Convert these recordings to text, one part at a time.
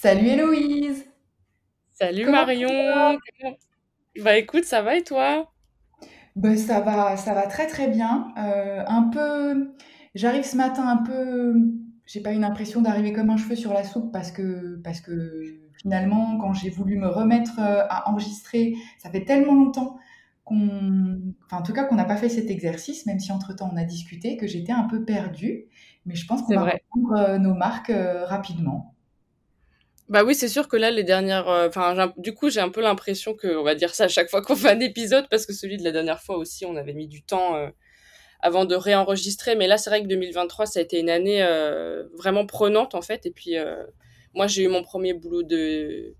Salut Héloïse! Salut Comment? Marion! Bah écoute, ça va et toi? Ben, ça va, ça va très très bien. Euh, un peu, j'arrive ce matin un peu, j'ai pas une impression d'arriver comme un cheveu sur la soupe parce que, parce que finalement, quand j'ai voulu me remettre euh, à enregistrer, ça fait tellement longtemps qu'on, enfin en tout cas qu'on n'a pas fait cet exercice, même si entre-temps on a discuté, que j'étais un peu perdue. Mais je pense qu'on va vrai. reprendre euh, nos marques euh, rapidement. Bah oui, c'est sûr que là, les dernières... euh, Enfin, du coup, j'ai un peu l'impression que on va dire ça à chaque fois qu'on fait un épisode, parce que celui de la dernière fois aussi, on avait mis du temps euh, avant de réenregistrer. Mais là, c'est vrai que 2023, ça a été une année euh, vraiment prenante, en fait. Et puis, moi, j'ai eu mon premier boulot de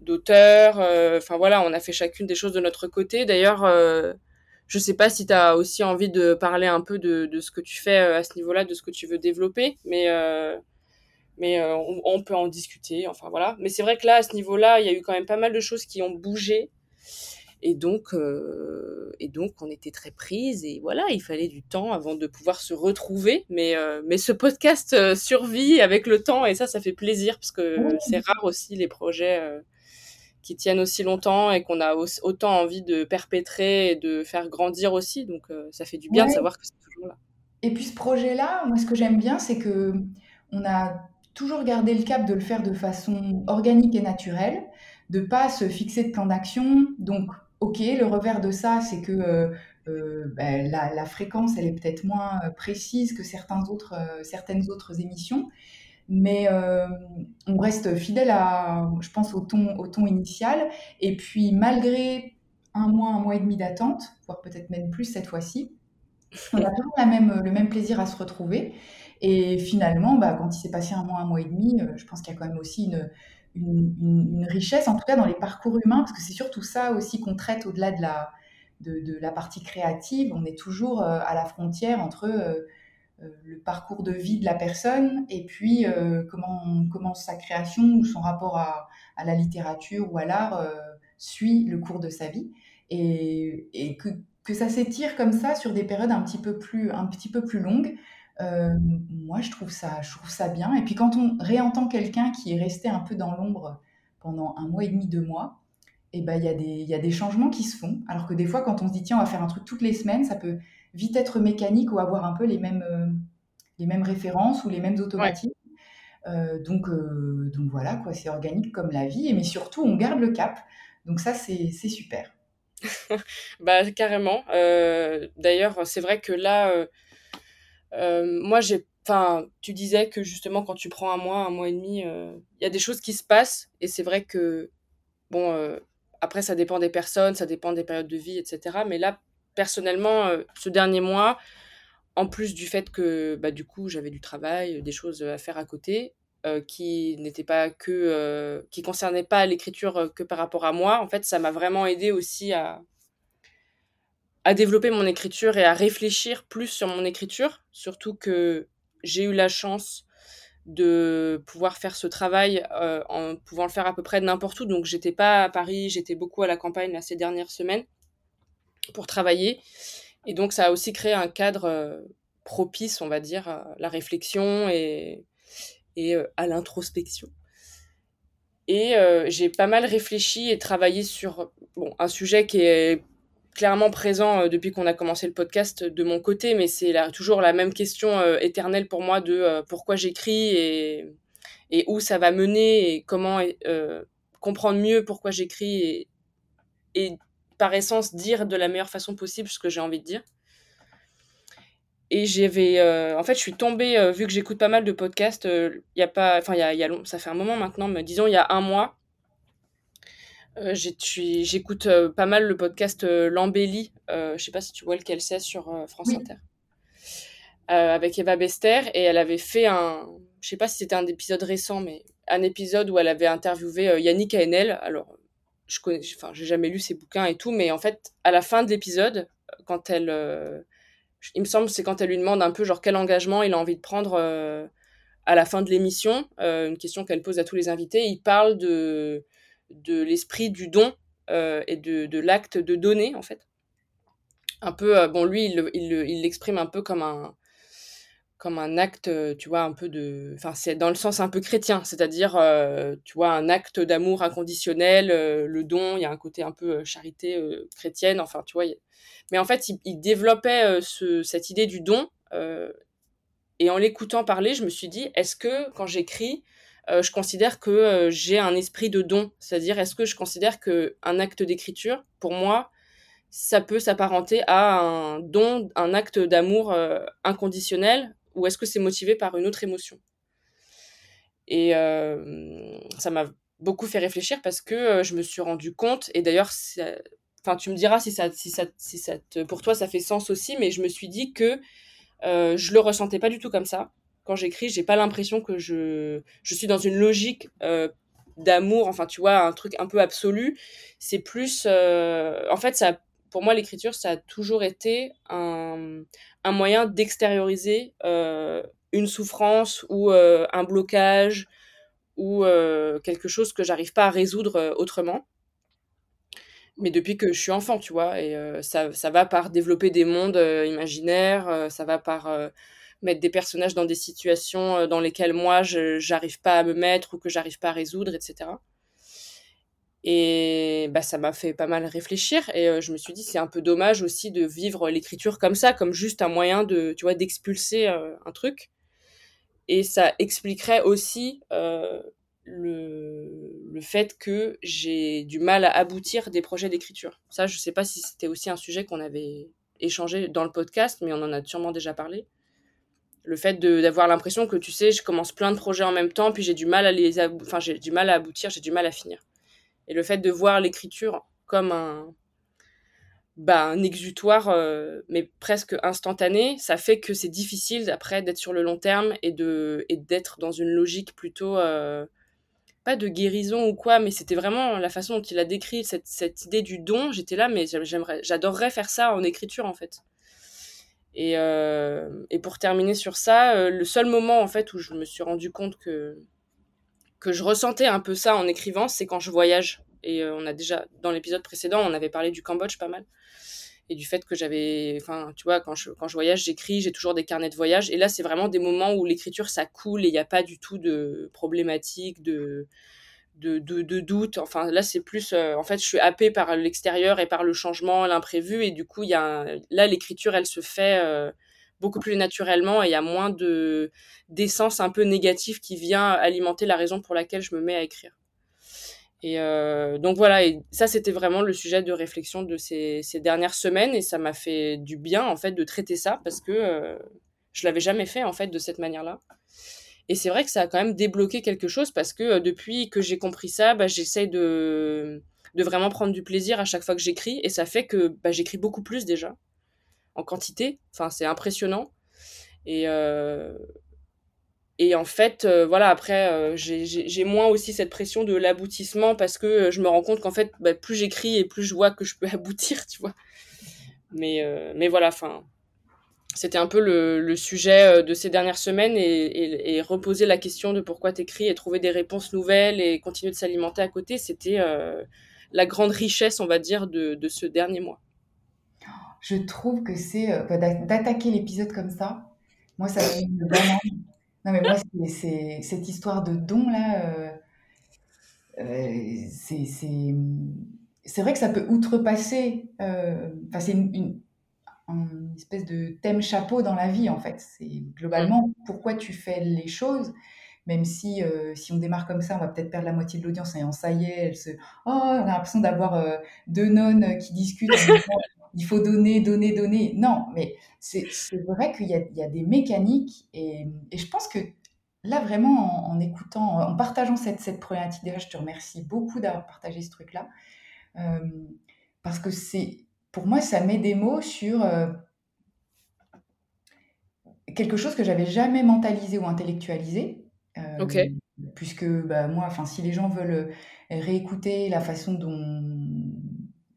d'auteur. Enfin, voilà, on a fait chacune des choses de notre côté. D'ailleurs... Je sais pas si tu as aussi envie de parler un peu de, de ce que tu fais à ce niveau-là, de ce que tu veux développer, mais, mais euh, on, on peut en discuter, enfin voilà. Mais c'est vrai que là, à ce niveau-là, il y a eu quand même pas mal de choses qui ont bougé, et donc, euh, et donc on était très prises, et voilà, il fallait du temps avant de pouvoir se retrouver, mais, euh, mais ce podcast survit avec le temps, et ça, ça fait plaisir, parce que c'est rare aussi les projets qui tiennent aussi longtemps et qu'on a au- autant envie de perpétrer et de faire grandir aussi. Donc ça fait du bien de savoir que c'est toujours là. Et puis ce projet-là, moi ce que j'aime bien, c'est que on a toujours gardé le cap de le faire de façon organique et naturelle, de pas se fixer de plan d'action. Donc, ok, le revers de ça, c'est que euh, euh, ben, la, fréquence, elle est peut-être moins euh, précise que certains autres, certaines autres émissions, mais on reste fidèle à, je pense, au ton, initial. Et puis, malgré un mois, un mois et demi d'attente, voire peut-être même plus cette fois-ci, on a toujours le même plaisir à se retrouver. Et finalement, bah, quand il s'est passé un mois, un mois et demi, euh, je pense qu'il y a quand même aussi une, richesse, en tout cas dans les parcours humains, parce que c'est surtout ça aussi qu'on traite au-delà de la, partie créative. On est toujours euh, à la frontière entre euh, le parcours de vie de la personne et puis comment, comment sa création ou son rapport à, la littérature ou à l'art suit le cours de sa vie. Et, que, ça s'étire comme ça sur des périodes un petit peu plus longues, euh, moi je trouve, ça, je trouve ça bien. Et puis quand on réentend quelqu'un qui est resté un peu dans l'ombre pendant un mois et demi, deux mois, et ben il y, a des- y a des changements qui se font. Alors que des fois, quand on se dit, tiens, on va faire un truc toutes les semaines, ça peut vite être mécanique ou avoir un peu les mêmes, euh, les mêmes références ou les mêmes Ouais, automatismes. Euh, donc, euh, donc voilà, quoi, c'est organique comme la vie, mais surtout, on garde le cap. Donc ça, c'est c'est super. bah carrément. D'ailleurs, c'est vrai que là, moi j'ai, enfin, tu disais que justement quand tu prends un mois, un mois et demi, euh, il y a des choses qui se passent et c'est vrai que bon, euh, après ça dépend des personnes, ça dépend des périodes de vie, etc. Mais là, personnellement, euh, ce dernier mois, En plus du fait que, bah, du coup, j'avais du travail, des choses à faire à côté, qui n'étaient pas que, qui concernaient pas l'écriture, que par rapport à moi. En fait, ça m'a vraiment aidé aussi à à développer mon écriture et à réfléchir plus sur mon écriture. Surtout que j'ai eu la chance de pouvoir faire ce travail, heu, en pouvant le faire à peu près n'importe où. Donc j'étais pas à Paris, j'étais beaucoup à la campagne, là, ces dernières semaines pour travailler et donc ça a aussi créé un cadre, heu, propice, on va dire, à la réflexion et heu, à l'introspection. Et j'ai pas mal réfléchi et travaillé sur, bon, un sujet qui est clairement présent, heu, depuis qu'on a commencé le podcast, de mon côté, mais c'est toujours la même question, heu, éternelle pour moi de, pourquoi j'écris et et où ça va mener et comment comprendre mieux pourquoi j'écris et par essence dire de la meilleure façon possible ce que j'ai envie de dire. Et j'avais, en fait, je suis tombée, vu que j'écoute pas mal de podcasts, il y a pas y a ça fait un moment maintenant, mais disons il y a un mois, suis j'écoute, heu, pas mal le podcast, heu, L'Embellie, heu, je sais pas si tu vois lequel c'est sur, France Oui, Inter, avec Eva Bester et elle avait fait un je sais pas si c'était un épisode récent, mais un épisode où elle avait interviewé, Yannick Haenel. Alors, je connais enfin, j'ai jamais lu ses bouquins et tout, mais en fait, à la fin de l'épisode, quand elle, il me semble, c'est quand elle lui demande un peu genre quel engagement il a envie de prendre euh, à la fin de l'émission, euh, une question qu'elle pose à tous les invités. Il parle de, de l'esprit du don euh, et de, de l'acte de donner, en fait. Un peu, euh, bon, lui, il, il, il l'exprime un peu comme un, comme un acte, tu vois, un peu de... Enfin, c'est dans le sens un peu chrétien, c'est-à-dire, tu vois, un acte d'amour inconditionnel, le don, il y a un côté un peu charité chrétienne, enfin, tu vois. Mais en fait, il, développait ce, cette idée du don. et en l'écoutant parler, je me suis dit, est-ce que quand j'écris, je considère que j'ai un esprit de don C'est-à-dire, est-ce que je considère qu'un acte d'écriture, pour moi, ça peut s'apparenter à un don, un acte d'amour inconditionnel ou est-ce que c'est motivé par une autre émotion? Et euh, ça m'a beaucoup fait réfléchir parce que euh, je me suis rendu compte, et d'ailleurs, enfin, tu me diras si ça, si ça, si ça pour toi ça fait sens aussi, mais je me suis dit que euh, je le ressentais pas du tout comme ça. Quand j'écris, j'ai pas l'impression que je, je suis dans une logique euh, d'amour, enfin, tu vois, un truc un peu absolu. C'est plus, en fait, ça, pour moi, l'écriture, ça a toujours été un, un moyen d'extérioriser euh, une souffrance ou euh, un blocage ou euh, quelque chose que j'arrive pas à résoudre autrement. Mais depuis que je suis enfant, tu vois, et ça, ça va par développer des mondes imaginaires, ça va par mettre des personnages dans des situations dans lesquelles moi, je j'arrive pas à me mettre ou que j'arrive pas à résoudre, etc. Et bah, ça m'a fait pas mal réfléchir. Et euh, je me suis dit, c'est un peu dommage aussi de vivre l'écriture comme ça, comme juste un moyen de, tu vois, d'expulser euh, un truc. Et ça expliquerait aussi euh, le, le fait que j'ai du mal à aboutir des projets d'écriture. Ça, je sais pas si c'était aussi un sujet qu'on avait échangé dans le podcast, mais on en a sûrement déjà parlé. Le fait d'avoir l'impression que, tu sais, je commence plein de projets en même temps, puis j'ai du mal à les, enfin, j'ai du mal à aboutir, j'ai du mal à finir. Et le fait de voir l'écriture comme un, bah, exutoire, euh, mais presque instantané, ça fait que c'est difficile après d'être sur le long terme et de et d'être dans une logique plutôt euh, pas de guérison ou quoi, mais c'était vraiment la façon dont il a décrit cette, cette idée du don. J'étais là, mais j'aimerais, j'adorerais faire ça en écriture en fait. Et, euh, et pour terminer sur ça, le seul moment en fait où je me suis rendu compte que je ressentais un peu ça en écrivant, c'est quand je voyage. Et euh, on a déjà, dans l'épisode précédent, on avait parlé du Cambodge pas mal. Et du fait que j'avais, enfin, tu vois, quand je, quand je voyage, j'écris, j'ai toujours des carnets de voyage. Et là, c'est vraiment des moments où l'écriture, ça coule et il n'y a pas du tout de problématique, de, de, de, doute. Enfin, là, c'est plus, euh, en fait, je suis happée par l'extérieur et par le changement, l'imprévu. Et du coup, il y a là, l'écriture, elle se fait. Euh, beaucoup plus naturellement et il y a moins de d'essence un peu négative qui vient alimenter la raison pour laquelle je me mets à écrire. Et euh, donc voilà, et ça c'était vraiment le sujet de réflexion de ces, ces dernières semaines et ça m'a fait du bien en fait de traiter ça parce que je l'avais jamais fait en fait de cette manière-là. Et c'est vrai que ça a quand même débloqué quelque chose parce que euh, depuis que j'ai compris ça, bah, j'essaie de, de vraiment prendre du plaisir à chaque fois que j'écris et ça fait que bah, j'écris beaucoup plus déjà en quantité. Enfin, c'est impressionnant. Et, euh, et en fait, euh, voilà, après, j'ai moins aussi cette pression de l'aboutissement parce que je me rends compte qu'en fait, bah, plus j'écris et plus je vois que je peux aboutir, tu vois. Mais, mais voilà, enfin, c'était un peu le, sujet de ces dernières semaines et, reposer la question de pourquoi t'écris et trouver des réponses nouvelles et continuer de s'alimenter à côté, c'était la grande richesse, on va dire, de, ce dernier mois je trouve que c'est euh, bah, d'attaquer l'épisode comme ça. Moi, ça. Non, mais moi, c'est cette histoire de don là. Euh, euh, c'est vrai que ça peut outrepasser. Enfin, c'est une, espèce de thème chapeau dans la vie en fait. C'est globalement pourquoi tu fais les choses même si si on démarre comme ça, on va peut-être perdre la moitié de l'audience et en ça y est, elle se oh, on a l'impression d'avoir deux nonnes qui discutent il faut donner, donner, donner. Non, mais c'est vrai qu'il y, y, a des mécaniques et, et, je pense que là, vraiment, en, écoutant, en partageant cette, cette problématique, déjà, je te remercie beaucoup d'avoir partagé ce truc-là. Euh, parce que c'est, pour moi, ça met des mots sur euh, quelque chose que j'avais jamais mentalisé ou intellectualisé. Euh. Puisque bah, moi, enfin, si les gens veulent réécouter la façon dont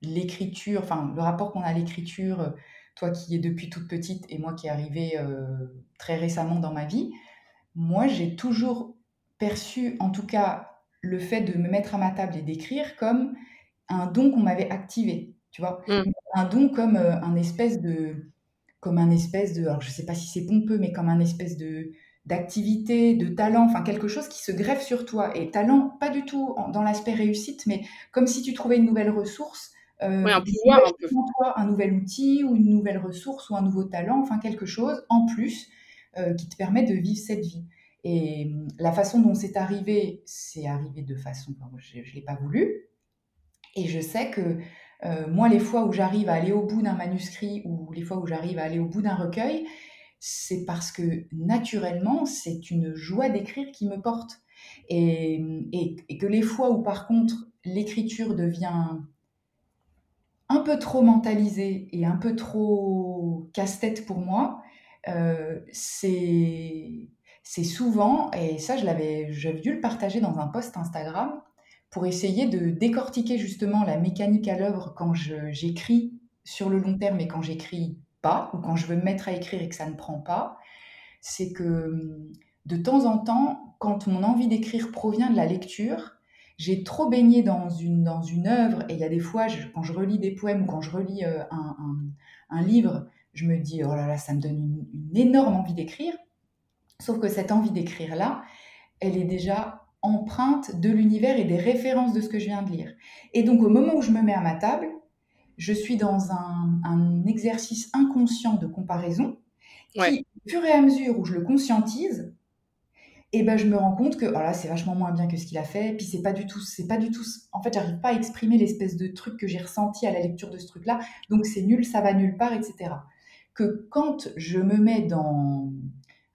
l'écriture, enfin le rapport qu'on a à l'écriture, euh, toi qui es depuis toute petite et moi qui est arrivé euh, très récemment dans ma vie, moi j'ai toujours perçu en tout cas le fait de me mettre à ma table et d'écrire comme un don qu'on m'avait activé, tu vois, mm. un don comme euh, un espèce de comme un espèce de, alors je sais pas si c'est pompeux, mais comme un espèce de d'activité, de talent, enfin quelque chose qui se greffe sur toi. Et talent, pas du tout dans l'aspect réussite, mais comme si tu trouvais une nouvelle ressource, euh, un pouvoir un peu. Toi, un nouvel outil ou une nouvelle ressource ou un nouveau talent, enfin quelque chose en plus euh, qui te permet de vivre cette vie. Et hum, la façon dont c'est arrivé, c'est arrivé de façon, je ne l'ai pas voulu. Et je sais que euh, moi, les fois où j'arrive à aller au bout d'un manuscrit ou les fois où j'arrive à aller au bout d'un recueil, c'est parce que naturellement, c'est une joie d'écrire qui me porte. Et, que les fois où par contre l'écriture devient un peu trop mentalisée et un peu trop casse-tête pour moi, euh, c'est souvent, et ça je l'avais, dû le partager dans un post Instagram, pour essayer de décortiquer justement la mécanique à l'œuvre quand j'écris sur le long terme et quand j'écris pas, ou quand je veux me mettre à écrire et que ça ne prend pas, c'est que de temps en temps, quand mon envie d'écrire provient de la lecture, j'ai trop baigné dans une, dans une œuvre, et il y a des fois, quand je relis des poèmes ou quand je relis euh, un, livre, je me dis, oh là là, ça me donne une, une énorme envie d'écrire. Sauf que cette envie d'écrire-là, elle est déjà empreinte de l'univers et des références de ce que je viens de lire. Et donc au moment où je me mets à ma table, je suis dans un, exercice inconscient de comparaison qui, au fur et à mesure où je le conscientise, et eh ben je me rends compte que oh c'est vachement moins bien que ce qu'il a fait. Puis c'est pas du tout, c'est pas du tout. En fait, j'arrive pas à exprimer l'espèce de truc que j'ai ressenti à la lecture de ce truc-là. Donc c'est nul, ça va nulle part, etc. Que quand je me mets dans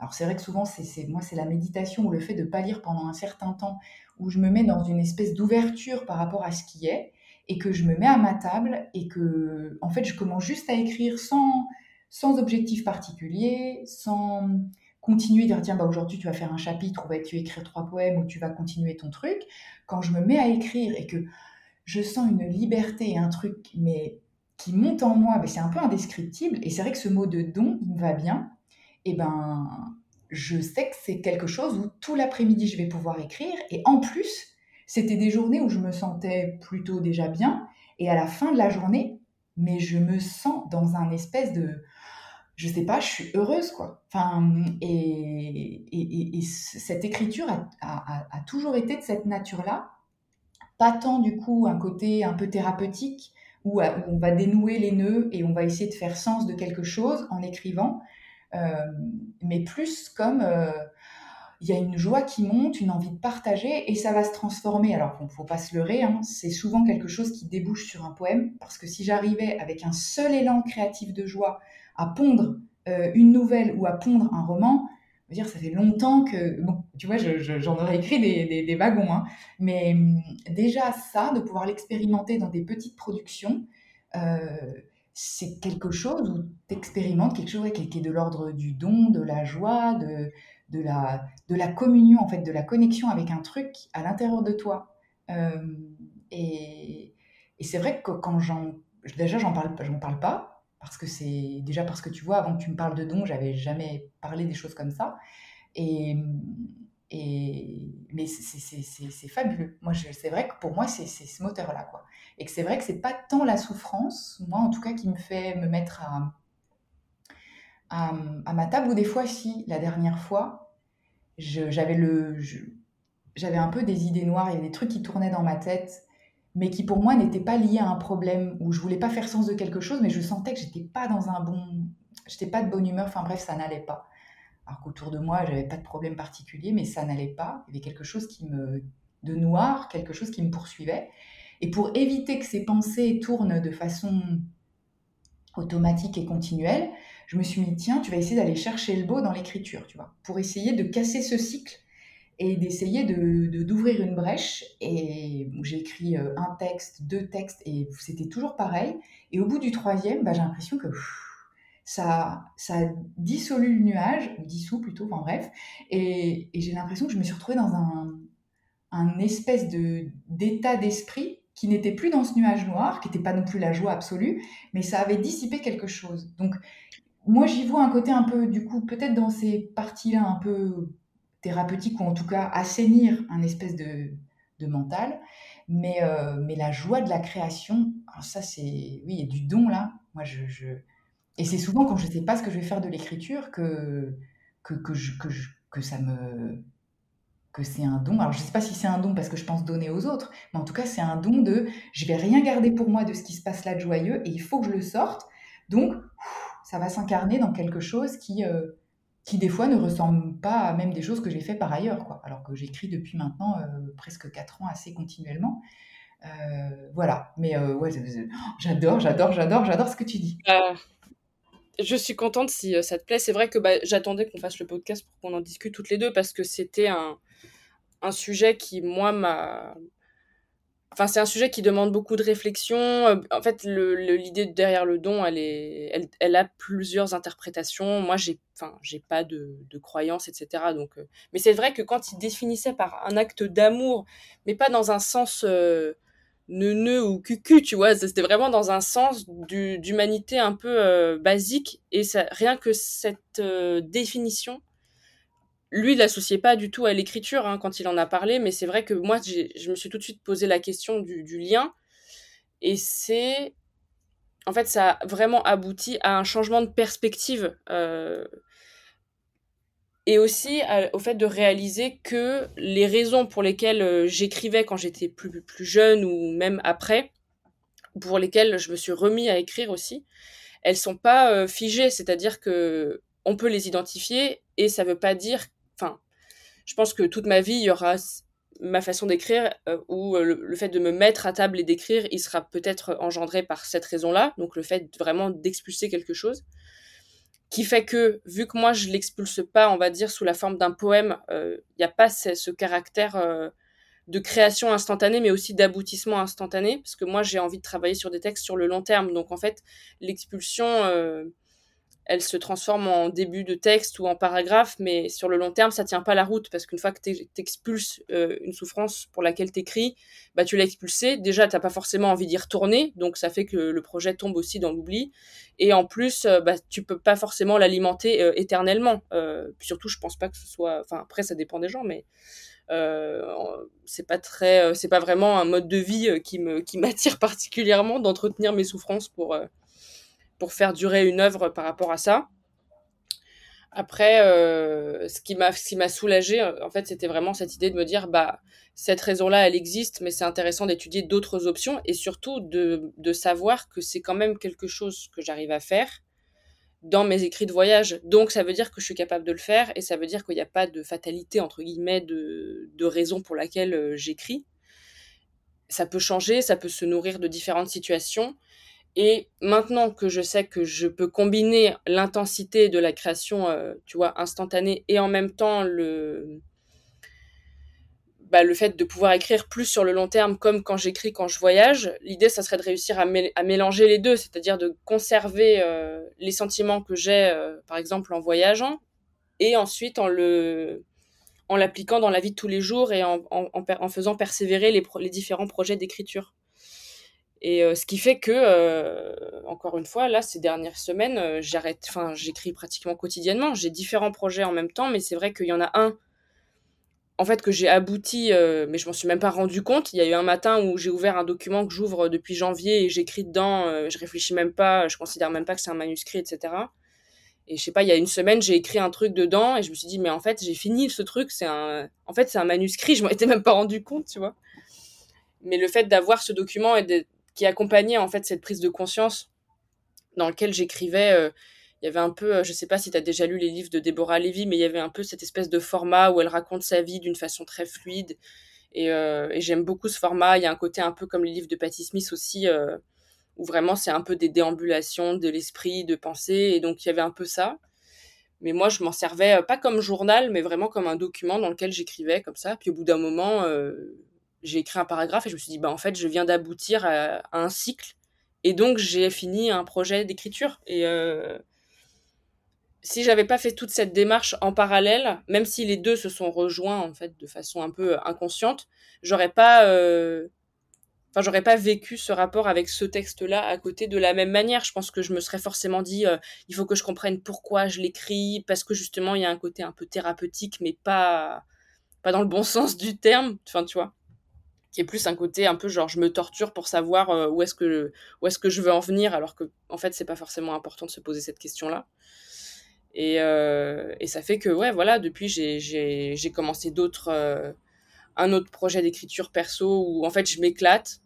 alors c'est vrai que souvent, c'est, moi, c'est la méditation ou le fait de ne pas lire pendant un certain temps, où je me mets dans une espèce d'ouverture par rapport à ce qui est, et que je me mets à ma table, et que, en fait, je commence juste à écrire sans, sans objectif particulier, sans continuer, dire tiens, bah, aujourd'hui tu vas faire un chapitre, ou bah, tu vas écrire trois poèmes, ou tu vas continuer ton truc. Quand je me mets à écrire et que je sens une liberté et un truc, mais qui monte en moi, mais c'est un peu indescriptible, et c'est vrai que ce mot de don, il me va bien, et eh ben, je sais que c'est quelque chose où tout l'après-midi, je vais pouvoir écrire. Et en plus, c'était des journées où je me sentais plutôt déjà bien. Et à la fin de la journée, mais je me sens dans un espèce de... Je sais pas, je suis heureuse, quoi. Enfin, et, et, cette écriture a, toujours été de cette nature-là. Pas tant, du coup, un côté un peu thérapeutique, où on va dénouer les nœuds et on va essayer de faire sens de quelque chose en écrivant, mais plus comme euh, il y a une joie qui monte, une envie de partager, et ça va se transformer. Alors, il ne faut pas se leurrer, hein, c'est souvent quelque chose qui débouche sur un poème, parce que si j'arrivais avec un seul élan créatif de joie à pondre euh, une nouvelle ou à pondre un roman, dire, ça fait longtemps que, bon, tu vois, j'en aurais écrit des, des, wagons, hein, mais hum, déjà ça, de pouvoir l'expérimenter dans des petites productions, c'est quelque chose où tu expérimentes quelque chose qui est de l'ordre du don, de la joie, de, de, la, de la communion, en fait, de la connexion avec un truc à l'intérieur de toi. Euh, et, et c'est vrai que quand j'en. Déjà, j'en parle, j'en parle pas, parce que c'est. Déjà parce que tu vois, avant que tu me parles de don, j'avais jamais parlé des choses comme ça. Et, mais c'est fabuleux. Moi, c'est vrai que pour moi, c'est ce moteur-là. quoi. Et que c'est vrai que c'est pas tant la souffrance, moi en tout cas, qui me fait me mettre à, ma table, ou des fois, si, la dernière fois, j'avais un peu des idées noires, il y avait des trucs qui tournaient dans ma tête, mais qui pour moi n'étaient pas liés à un problème, où je voulais pas faire sens de quelque chose, mais je sentais que j'étais pas dans un bon... J'étais pas de bonne humeur, enfin bref, ça n'allait pas alors qu'autour de moi, j'avais pas de problème particulier, mais ça n'allait pas. Il y avait quelque chose qui me, de noir, quelque chose qui me poursuivait. Et pour éviter que ces pensées tournent de façon automatique et continuelle, je me suis dit, tiens, tu vas essayer d'aller chercher le beau dans l'écriture, tu vois, pour essayer de casser ce cycle et d'essayer de, d'ouvrir une brèche. Et j'ai écrit euh, un texte, deux textes, et c'était toujours pareil. Et au bout du troisième, bah, j'ai l'impression que ça, ça dissolue le nuage, ou dissout plutôt, enfin bref, et, j'ai l'impression que je me suis retrouvée dans un, un espèce de, d'état d'esprit qui n'était plus dans ce nuage noir, qui n'était pas non plus la joie absolue, mais ça avait dissipé quelque chose. Donc, moi, j'y vois un côté un peu, du coup, peut-être dans ces parties-là un peu thérapeutiques, ou en tout cas assainir un espèce de, de mental, mais, euh, mais la joie de la création, ça c'est, oui, il y a du don là. Moi, je, Et c'est souvent quand je ne sais pas ce que je vais faire de l'écriture que, que, que, ça me que c'est un don. Alors je ne sais pas si c'est un don parce que je pense donner aux autres, mais en tout cas c'est un don de je vais rien garder pour moi de ce qui se passe là de joyeux et il faut que je le sorte. Donc ça va s'incarner dans quelque chose qui, euh, qui des fois ne ressemble pas à même des choses que j'ai fait par ailleurs, quoi. Alors que j'écris depuis maintenant euh, presque 4 ans assez continuellement. Euh, voilà, mais ouais, j'adore, j'adore, j'adore, j'adore ce que tu dis. Je suis contente si ça te plaît. C'est vrai que bah, j'attendais qu'on fasse le podcast pour qu'on en discute toutes les deux parce que c'était un, un sujet qui, moi, m'a. Enfin, c'est un sujet qui demande beaucoup de réflexion. Euh, en fait, l'idée derrière le don, elle, est, elle, elle, a plusieurs interprétations. Moi, j'ai, enfin, pas de, de croyance, etc. Donc, euh, Mais c'est vrai que quand il définissait par un acte d'amour, mais pas dans un sens euh, neuneux ou cucu, tu vois, c'était vraiment dans un sens d'humanité un peu basique. Et ça, rien que cette définition, lui, il l'associait pas du tout à l'écriture hein, quand il en a parlé, mais c'est vrai que moi, je me suis tout de suite posé la question du, lien. Et c'est. En fait, ça a vraiment abouti à un changement de perspective. Euh, et aussi au fait de réaliser que les raisons pour lesquelles euh, j'écrivais quand j'étais plus, plus jeune ou même après, pour lesquelles je me suis remis à écrire aussi, elles sont pas euh, figées. C'est-à-dire que on peut les identifier et ça veut pas dire enfin, je pense que toute ma vie, il y aura ma façon d'écrire euh, ou euh, le, fait de me mettre à table et d'écrire, il sera peut-être engendré par cette raison-là, donc le fait vraiment d'expulser quelque chose, qui fait que, vu que moi je l'expulse pas, on va dire, sous la forme d'un poème, euh, il n'y a pas ce, caractère de création instantanée, mais aussi d'aboutissement instantané, parce que moi j'ai envie de travailler sur des textes sur le long terme, donc en fait, l'expulsion elle se transforme en début de texte ou en paragraphe, mais sur le long terme, ça tient pas la route parce qu'une fois que tu expulses euh, une souffrance pour laquelle tu écris, bah, tu l'as expulsée. Déjà, tu n'as pas forcément envie d'y retourner, donc ça fait que le projet tombe aussi dans l'oubli. Et en plus, euh, bah, tu peux pas forcément l'alimenter euh, éternellement. surtout, je pense pas que ce soit. Enfin, après, ça dépend des gens, mais. c'est pas très c'est pas vraiment un mode de vie qui me qui m'attire particulièrement d'entretenir mes souffrances pour pour faire durer une œuvre par rapport à ça. Après, euh, ce qui m'a soulagé, euh, en fait, c'était vraiment cette idée de me dire, bah, cette raison-là, elle existe, mais c'est intéressant d'étudier d'autres options et surtout de, de savoir que c'est quand même quelque chose que j'arrive à faire dans mes écrits de voyage. Donc, ça veut dire que je suis capable de le faire et ça veut dire qu'il n'y a pas de fatalité, entre guillemets, de, de raison pour laquelle euh, j'écris. Ça peut changer, ça peut se nourrir de différentes situations et maintenant que je sais que je peux combiner l'intensité de la création, euh, tu vois, instantanée, et en même temps le, bah, le fait de pouvoir écrire plus sur le long terme, comme quand j'écris quand je voyage, l'idée, ça serait de réussir à, mélanger les deux, c'est-à-dire de conserver euh, les sentiments que j'ai, euh, par exemple, en voyageant, et ensuite en en l'appliquant dans la vie de tous les jours et en, faisant persévérer les différents projets d'écriture. Et euh, ce qui fait que, euh, encore une fois, là, ces dernières semaines, euh, j'arrête, enfin, j'écris pratiquement quotidiennement. J'ai différents projets en même temps, mais c'est vrai qu'il y en a un, en fait, que j'ai abouti, mais je m'en suis même pas rendu compte. Il y a eu un matin où j'ai ouvert un document que j'ouvre depuis janvier et j'écris dedans. je réfléchis même pas, je considère même pas que c'est un manuscrit, etc. Et je sais pas, il y a une semaine, j'ai écrit un truc dedans et je me suis dit, mais en fait, j'ai fini ce truc. C'est un, en fait, c'est un manuscrit. Je m'en étais même pas rendu compte, tu vois. Mais le fait d'avoir ce document et de qui accompagnait en fait cette prise de conscience dans lequel j'écrivais. Euh, il y avait un peu, euh, je sais pas si tu as déjà lu les livres de Deborah Levy, mais il y avait un peu cette espèce de format où elle raconte sa vie d'une façon très fluide. Et, euh, j'aime beaucoup ce format. Il y a un côté un peu comme les livres de Patti Smith aussi, où vraiment c'est un peu des déambulations de l'esprit, de pensée. Et donc il y avait un peu ça. Mais moi, je m'en servais pas comme journal, mais vraiment comme un document dans lequel j'écrivais comme ça. Puis au bout d'un moment, j'ai écrit un paragraphe et je me suis dit, bah, en fait, je viens d'aboutir à, un cycle. Et donc, j'ai fini un projet d'écriture. Et euh, si j'avais pas fait toute cette démarche en parallèle, même si les deux se sont rejoints, en fait, de façon un peu inconsciente, j'aurais pas. Euh, enfin, j'aurais pas vécu ce rapport avec ce texte-là à côté de la même manière. Je pense que je me serais forcément dit, euh, il faut que je comprenne pourquoi je l'écris, parce que justement, il y a un côté un peu thérapeutique, mais pas, pas dans le bon sens du terme. Enfin, tu vois. Qui est plus un côté un peu genre je me torture pour savoir euh, où est-ce que où est-ce que je veux en venir alors que en fait c'est pas forcément important de se poser cette question là et, euh, et ça fait que ouais voilà depuis j'ai commencé d'autres euh, un autre projet d'écriture perso où en fait je m'éclate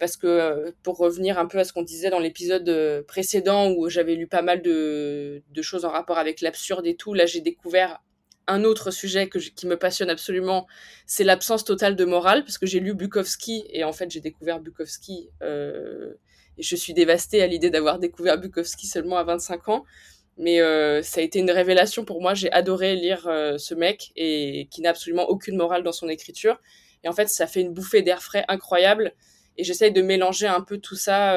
parce que pour revenir un peu à ce qu'on disait dans l'épisode précédent où j'avais lu pas mal de, de choses en rapport avec l'absurde et tout là j'ai découvert un autre sujet qui me passionne absolument, c'est l'absence totale de morale, parce que j'ai lu Bukowski et en fait j'ai découvert Bukowski euh, et je suis dévastée à l'idée d'avoir découvert Bukowski seulement à 25 ans. Mais euh, ça a été une révélation pour moi. J'ai adoré lire euh, ce mec et qui n'a absolument aucune morale dans son écriture. Et en fait, ça fait une bouffée d'air frais incroyable. Et j'essaye de mélanger un peu tout ça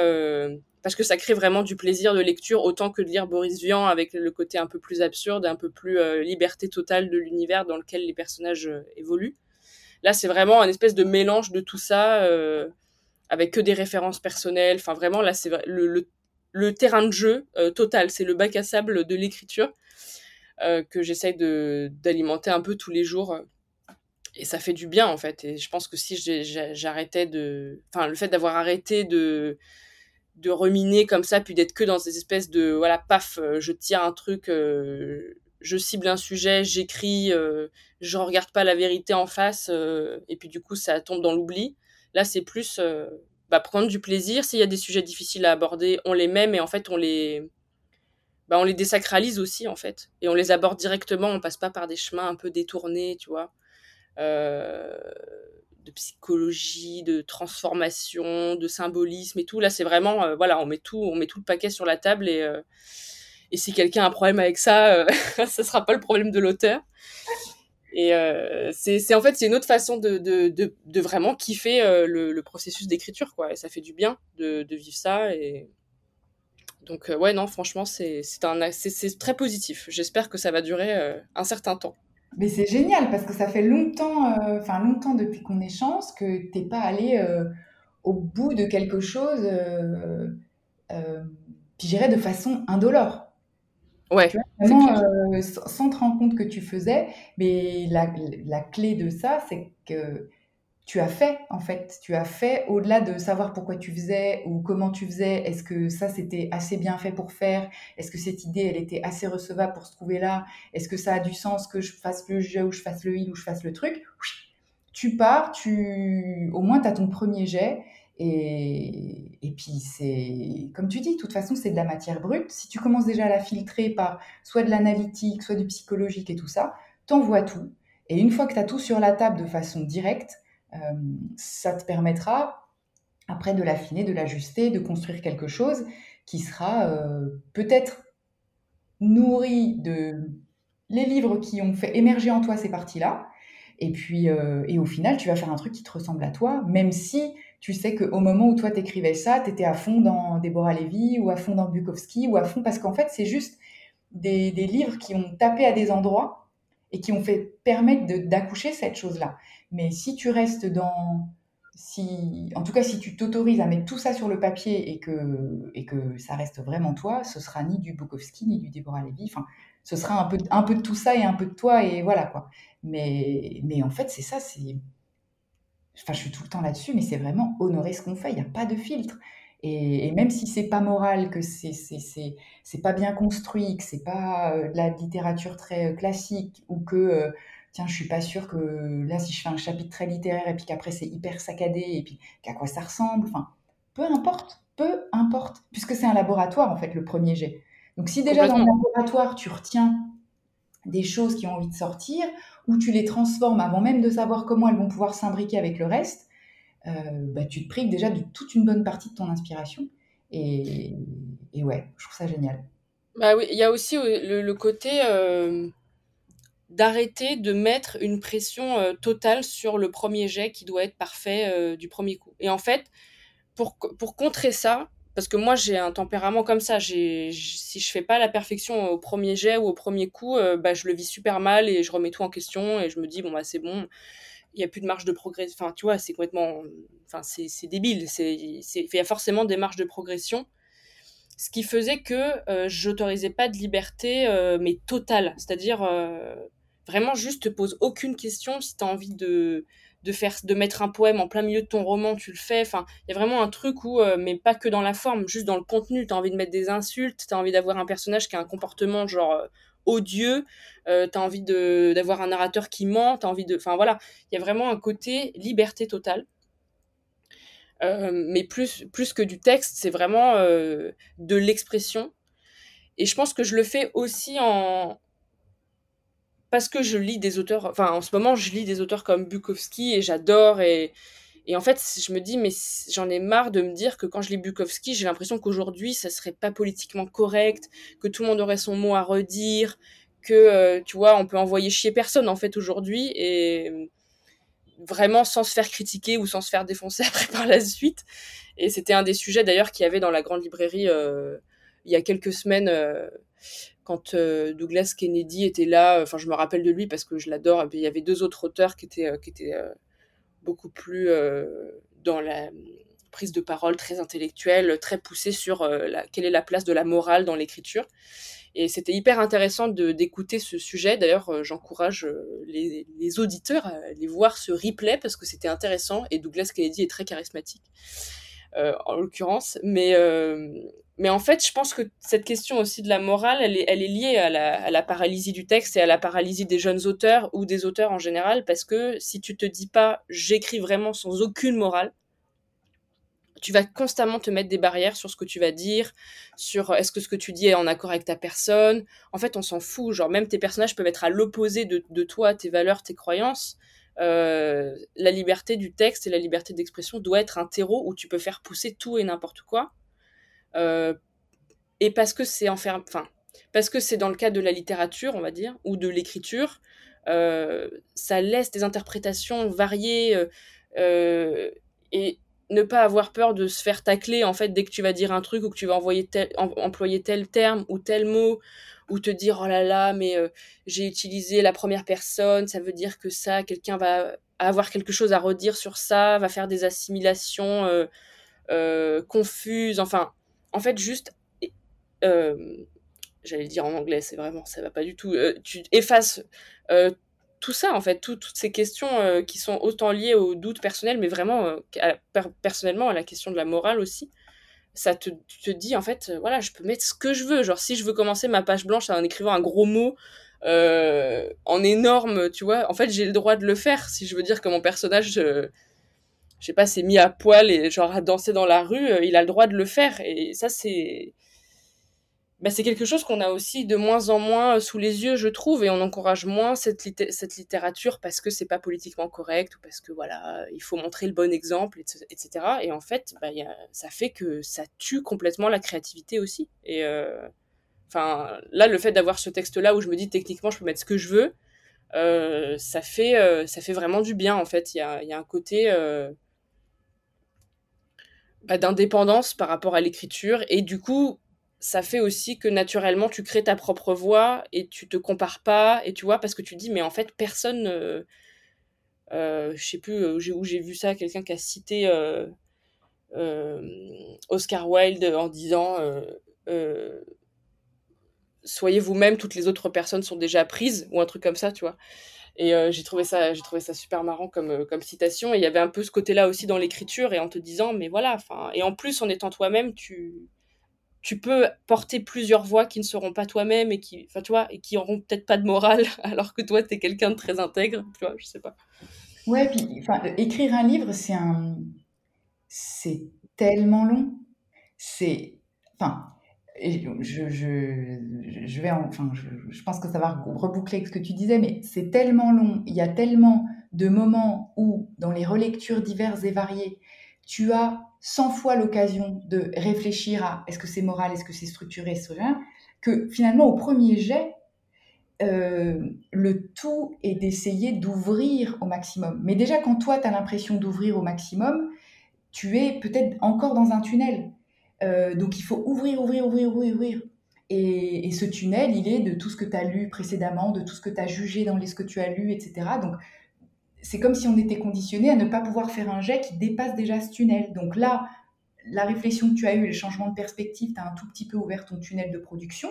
parce que ça crée vraiment du plaisir de lecture autant que de lire Boris Vian avec le côté un peu plus absurde, un peu plus euh, liberté totale de l'univers dans lequel les personnages euh, évoluent. Là, c'est vraiment un espèce de mélange de tout ça euh, avec que des références personnelles. Enfin, vraiment, là, c'est le, le, le, terrain de jeu total. C'est le bac à sable de l'écriture que j'essaye d'alimenter un peu tous les jours. Et ça fait du bien, en fait. Et je pense que si j'arrêtais de... Enfin, le fait d'avoir arrêté de de reminer comme ça, puis d'être que dans ces espèces de voilà, paf, euh, je tire un truc, euh, je cible un sujet, j'écris, euh, je regarde pas la vérité en face, et puis du coup ça tombe dans l'oubli. Là, c'est plus bah, prendre du plaisir. S'il y a des sujets difficiles à aborder, on les met, mais en fait on les bah, on les désacralise aussi en fait, et on les aborde directement. On passe pas par des chemins un peu détournés, tu vois. Euh, de psychologie, de transformation, de symbolisme et tout. Là, c'est vraiment, euh, voilà, on met tout, on met tout le paquet sur la table et, euh, et si quelqu'un a un problème avec ça, euh, ce sera pas le problème de l'auteur. Et c'est en fait c'est une autre façon de, de, de, vraiment kiffer le, le, processus d'écriture quoi. Et ça fait du bien de, de vivre ça et donc ouais non franchement c'est c'est très positif. J'espère que ça va durer un certain temps. Mais c'est génial parce que ça fait longtemps, euh, enfin longtemps depuis qu'on échange que t'es pas allé euh, au bout de quelque chose, euh, euh, puis j'irais de façon indolore. Ouais. Tu vois, vraiment, sans te rendre compte que tu faisais, mais la, la clé de ça, c'est que tu as fait, en fait. Tu as fait au-delà de savoir pourquoi tu faisais ou comment tu faisais. Est-ce que ça, c'était assez bien fait pour faire? Est-ce que cette idée, elle était assez recevable pour se trouver là? Est-ce que ça a du sens que je fasse le jeu ou je fasse le il ou je fasse le truc? Tu pars, tu... au moins, tu as ton premier jet. Et, et puis, c'est comme tu dis, de toute façon, c'est de la matière brute. Si tu commences déjà à la filtrer par soit de l'analytique, soit du psychologique et tout ça, t'envoies tout. Et une fois que tu as tout sur la table de façon directe, ça te permettra après de l'affiner, de l'ajuster, de construire quelque chose qui sera euh, peut-être nourri de les livres qui ont fait émerger en toi ces parties-là. Et puis, euh, et au final, tu vas faire un truc qui te ressemble à toi, même si tu sais qu'au moment où toi t'écrivais ça, tu étais à fond dans Deborah Levy ou à fond dans Bukowski ou à fond, parce qu'en fait, c'est juste des, livres qui ont tapé à des endroits et qui ont fait permettre d'accoucher cette chose-là. Mais si tu restes dans, si, en tout cas, si tu t'autorises à mettre tout ça sur le papier et que, et que ça reste vraiment toi, ce sera ni du Bukowski ni du Deborah Levy. Enfin, ce sera un peu, un peu de tout ça et un peu de toi et voilà quoi. Mais, mais en fait, c'est ça. Enfin, je suis tout le temps là-dessus, mais c'est vraiment honorer ce qu'on fait. Il n'y a pas de filtre. Et, même si c'est pas moral, que c'est c'est pas bien construit, que c'est pas euh, de la littérature très euh, classique, ou que euh, tiens, je suis pas sûre que là, si je fais un chapitre très littéraire et puis qu'après c'est hyper saccadé et puis qu'à quoi ça ressemble, enfin, peu importe, peu importe, puisque c'est un laboratoire en fait, le premier jet. Donc si déjà dans le laboratoire, tu retiens des choses qui ont envie de sortir, ou tu les transformes avant même de savoir comment elles vont pouvoir s'imbriquer avec le reste, bah, tu te prives déjà de toute une bonne partie de ton inspiration. Et, et ouais, je trouve ça génial. Bah oui, il y a aussi euh, le, côté euh, d'arrêter de mettre une pression euh, totale sur le premier jet qui doit être parfait euh, du premier coup. Et en fait, pour, pour contrer ça, parce que moi j'ai un tempérament comme ça, j'ai, si je fais pas la perfection au premier jet ou au premier coup, euh, bah, je le vis super mal et je remets tout en question et je me dis bon bah c'est bon, il y a plus de marge de progression. Enfin tu vois, c'est complètement, enfin c'est, débile, c'est, il y a forcément des marges de progression. Ce qui faisait que j'autorisais pas de liberté mais totale, c'est-à-dire vraiment juste te pose aucune question. Si tu as envie de, de, faire, de mettre un poème en plein milieu de ton roman, tu le fais. Enfin, il y a vraiment un truc où, euh, mais pas que dans la forme, juste dans le contenu. Tu as envie de mettre des insultes, tu as envie d'avoir un personnage qui a un comportement genre euh, odieux, euh, tu as envie d'avoir un narrateur qui ment, tu as envie de. Enfin voilà, il y a vraiment un côté liberté totale. mais plus, plus que du texte, c'est vraiment de l'expression. Et je pense que je le fais aussi en, parce que je lis des auteurs, enfin en ce moment je lis des auteurs comme Bukowski et j'adore et, et en fait je me dis mais j'en ai marre de me dire que quand je lis Bukowski j'ai l'impression qu'aujourd'hui ça serait pas politiquement correct, que tout le monde aurait son mot à redire, que euh, tu vois on peut envoyer chier personne en fait aujourd'hui. Et vraiment sans se faire critiquer ou sans se faire défoncer après par la suite. Et c'était un des sujets d'ailleurs qu'il y avait dans la grande librairie euh, il y a quelques semaines euh, quand euh, Douglas Kennedy était là, enfin je me rappelle de lui parce que je l'adore, il y avait deux autres auteurs qui étaient, euh, euh, beaucoup plus dans la prise de parole très intellectuelle, très poussée sur la, quelle est la place de la morale dans l'écriture. Et c'était hyper intéressant d'écouter ce sujet. D'ailleurs, j'encourage les, les, auditeurs à aller voir ce replay parce que c'était intéressant et Douglas Kennedy est très charismatique. Euh, en l'occurrence. Mais, euh, mais en fait, je pense que cette question aussi de la morale, elle est, elle est liée à la, à la, paralysie du texte et à la paralysie des jeunes auteurs ou des auteurs en général, parce que si tu te dis pas j'écris vraiment sans aucune morale, tu vas constamment te mettre des barrières sur ce que tu vas dire, sur est-ce que ce que tu dis est en accord avec ta personne? En fait, on s'en fout. Genre, même tes personnages peuvent être à l'opposé de, de, toi, tes valeurs, tes croyances. Euh, la liberté du texte et la liberté d'expression doit être un terreau où tu peux faire pousser tout et n'importe quoi. Euh, et parce que c'est enfin, parce que c'est dans le cadre de la littérature, on va dire, ou de l'écriture, euh, ça laisse des interprétations variées et ne pas avoir peur de se faire tacler en fait dès que tu vas dire un truc ou que tu vas envoyer tel, employer tel terme ou tel mot ou te dire oh là là mais euh, j'ai utilisé la première personne ça veut dire que ça quelqu'un va avoir quelque chose à redire sur ça va faire des assimilations euh, euh, confuses enfin en fait juste j'allais dire en anglais c'est vraiment ça va pas du tout tu effaces tout ça en fait toutes ces questions qui sont autant liées aux doutes personnels mais vraiment personnellement à la question de la morale aussi ça te, dit en fait, euh, voilà, je peux mettre ce que je veux. Genre, si je veux commencer ma page blanche en écrivant un gros mot euh, en énorme, tu vois, en fait, j'ai le droit de le faire. Si je veux dire que mon personnage, euh, je sais pas, s'est mis à poil et genre à danser dans la rue, il a le droit de le faire. Et ça, c'est bah, c'est quelque chose qu'on a aussi de moins en moins sous les yeux, je trouve, et on encourage moins cette, cette littérature parce que c'est pas politiquement correct ou parce que voilà, il faut montrer le bon exemple, etc. Et en fait, bah, ça fait que ça tue complètement la créativité aussi. Et euh, enfin, là, le fait d'avoir ce texte-là où je me dis techniquement, je peux mettre ce que je veux, euh, ça fait euh, ça fait vraiment du bien en fait. Il y a, y a un côté bah, d'indépendance par rapport à l'écriture et du coup ça fait aussi que naturellement tu crées ta propre voix et tu te compares pas et tu vois parce que tu dis mais en fait personne euh, euh, je sais plus euh, où j'ai vu ça quelqu'un qui a cité Oscar Wilde en disant soyez vous-même toutes les autres personnes sont déjà prises ou un truc comme ça tu vois. Et j'ai trouvé ça j'ai trouvé ça super marrant comme comme citation. Et il y avait un peu ce côté là aussi dans l'écriture et en te disant mais voilà enfin et en plus en étant toi-même tu tu peux porter plusieurs voix qui ne seront pas toi-même et qui, enfin, tu vois, et qui auront peut-être pas de morale, alors que toi, tu es quelqu'un de très intègre, tu vois, je sais pas. Ouais, puis, enfin, écrire un livre, c'est c'est tellement long. C'est, enfin, je, je, je vais, enfin, je, je, pense que ça va reboucler avec ce que tu disais, mais c'est tellement long. Il y a tellement de moments où, dans les relectures diverses et variées, tu as 100 fois l'occasion de réfléchir à est-ce que c'est moral, est-ce que c'est structuré, ce que finalement au premier jet, euh, le tout est d'essayer d'ouvrir au maximum. Mais déjà quand toi tu as l'impression d'ouvrir au maximum, tu es peut-être encore dans un tunnel. Euh, donc il faut ouvrir, ouvrir, ouvrir, ouvrir, ouvrir. Et, et, ce tunnel, il est de tout ce que tu as lu précédemment, de tout ce que tu as jugé dans les ce que tu as lu, etc. Donc c'est comme si on était conditionné à ne pas pouvoir faire un jet qui dépasse déjà ce tunnel. Donc là, la réflexion que tu as eue, le changement de perspective, tu as un tout petit peu ouvert ton tunnel de production.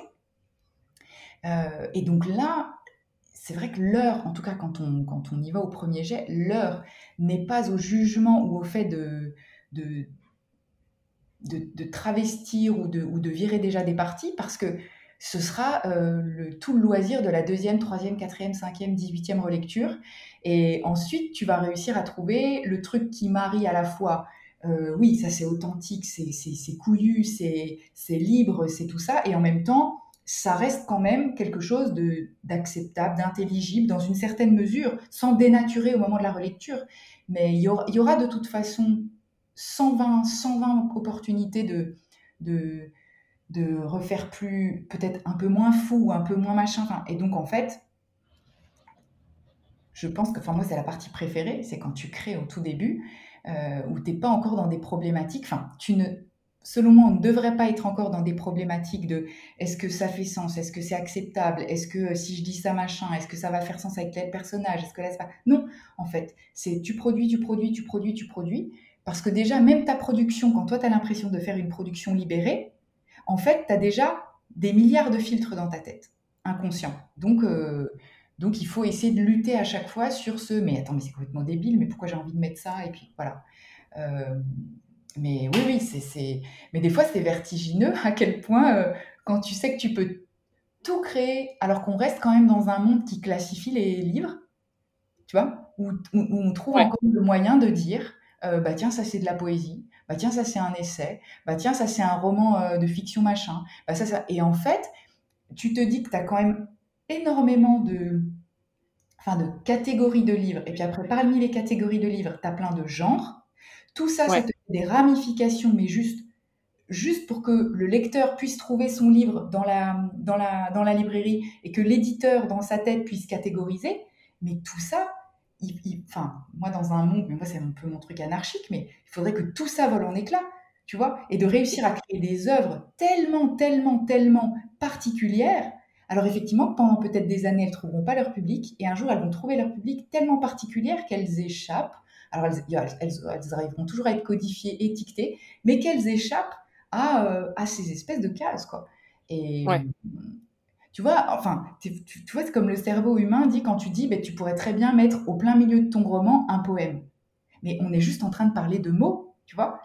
Euh, et donc là, c'est vrai que l'heure, en tout cas quand on, quand on y va au premier jet, l'heure n'est pas au jugement ou au fait de, de, de, travestir ou de, ou de virer déjà des parties, parce que ce sera euh, le, tout le loisir de la deuxième, troisième, quatrième, cinquième, dix-huitième relecture. Et ensuite, tu vas réussir à trouver le truc qui marie à la fois, euh, oui, ça c'est authentique, c'est couillu, c'est libre, c'est tout ça, et en même temps, ça reste quand même quelque chose d'acceptable, d'intelligible dans une certaine mesure, sans dénaturer au moment de la relecture. Mais il y aura, de toute façon 120, 120 opportunités de, de refaire plus, peut-être un peu moins fou, un peu moins machin. et donc, en fait, je pense que, enfin, moi, c'est la partie préférée, c'est quand tu crées au tout début, euh, où tu n'es pas encore dans des problématiques. Enfin, tu ne, selon moi, on ne devrait pas être encore dans des problématiques de est-ce que ça fait sens, est-ce que c'est acceptable, est-ce que euh, si je dis ça machin, est-ce que ça va faire sens avec tel personnage, est-ce que là c'est pas. Non, en fait, c'est tu produis, tu produis, tu produis, tu produis. Parce que déjà, même ta production, quand toi tu as l'impression de faire une production libérée, en fait, tu as déjà des milliards de filtres dans ta tête, inconscient. Donc, euh, donc il faut essayer de lutter à chaque fois sur ce mais attends, mais c'est complètement débile, mais pourquoi j'ai envie de mettre ça? Et puis voilà. Euh, mais oui, oui, c'est. Mais des fois, c'est vertigineux à quel point, euh, quand tu sais que tu peux tout créer, alors qu'on reste quand même dans un monde qui classifie les livres, tu vois, où, on trouve encore le moyen de dire euh, bah tiens, ça c'est de la poésie, bah tiens, ça c'est un essai, bah tiens, ça c'est un roman euh, de fiction machin, bah ça, ça. Et en fait, tu te dis que tu as quand même énormément de, enfin, de catégories de livres, et puis après, parmi les catégories de livres, tu as plein de genres. Tout ça, c'est des ramifications, mais juste, juste pour que le lecteur puisse trouver son livre dans la, dans la, dans la librairie et que l'éditeur, dans sa tête, puisse catégoriser. Mais tout ça, enfin, moi, dans un monde, mais moi, c'est un peu mon truc anarchique, mais il faudrait que tout ça vole en éclats, tu vois, et de réussir à créer des œuvres tellement, tellement, tellement particulières. Alors effectivement, pendant peut-être des années, elles ne trouveront pas leur public, et un jour, elles vont trouver leur public tellement particulière qu'elles échappent alors elles, arriveront toujours à être codifiées, étiquetées, mais qu'elles échappent à, euh, à, ces espèces de cases, quoi. Et tu vois, enfin, tu, vois, c'est comme le cerveau humain dit quand tu dis, ben, tu pourrais très bien mettre au plein milieu de ton roman un poème. Mais on est juste en train de parler de mots, tu vois?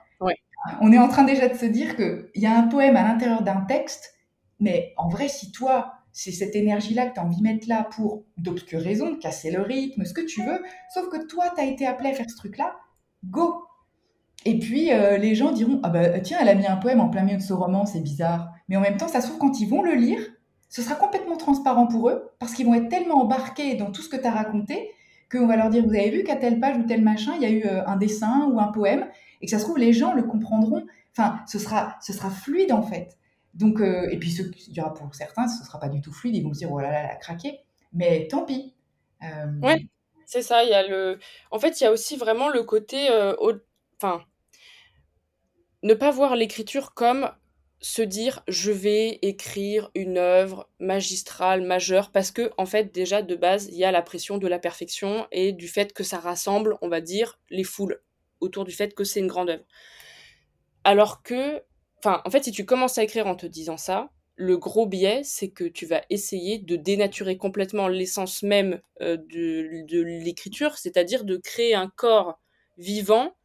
On est en train déjà de se dire qu'il y a un poème à l'intérieur d'un texte, mais en vrai, si toi, c'est cette énergie-là que tu as envie de mettre là pour d'obscures raisons, casser le rythme, ce que tu veux. Sauf que toi, tu as été appelé à faire ce truc-là, go Et puis, euh, les gens diront Ah bah tiens, elle a mis un poème en plein milieu de ce roman, c'est bizarre. Mais en même temps, ça se trouve, quand ils vont le lire, ce sera complètement transparent pour eux, parce qu'ils vont être tellement embarqués dans tout ce que tu as raconté, qu'on va leur dire Vous avez vu qu'à telle page ou tel machin, il y a eu euh, un dessin ou un poème, et que ça se trouve, les gens le comprendront. Enfin, ce sera, ce sera fluide en fait. Donc, euh, et puis, ce, il y pour certains, ce ne sera pas du tout fluide, ils vont se dire, oh là là, elle a craqué. Mais tant pis. Euh... Oui, c'est ça. Il y a le... En fait, il y a aussi vraiment le côté. Enfin, ne pas voir l'écriture comme se dire je vais écrire une œuvre magistrale majeure parce que en fait déjà de base il y a la pression de la perfection et du fait que ça rassemble on va dire les foules autour du fait que c'est une grande œuvre alors que Enfin, en fait, si tu commences à écrire en te disant ça, le gros biais, c'est que tu vas essayer de dénaturer complètement l'essence même euh, de, l'écriture, c'est-à-dire de créer un corps vivant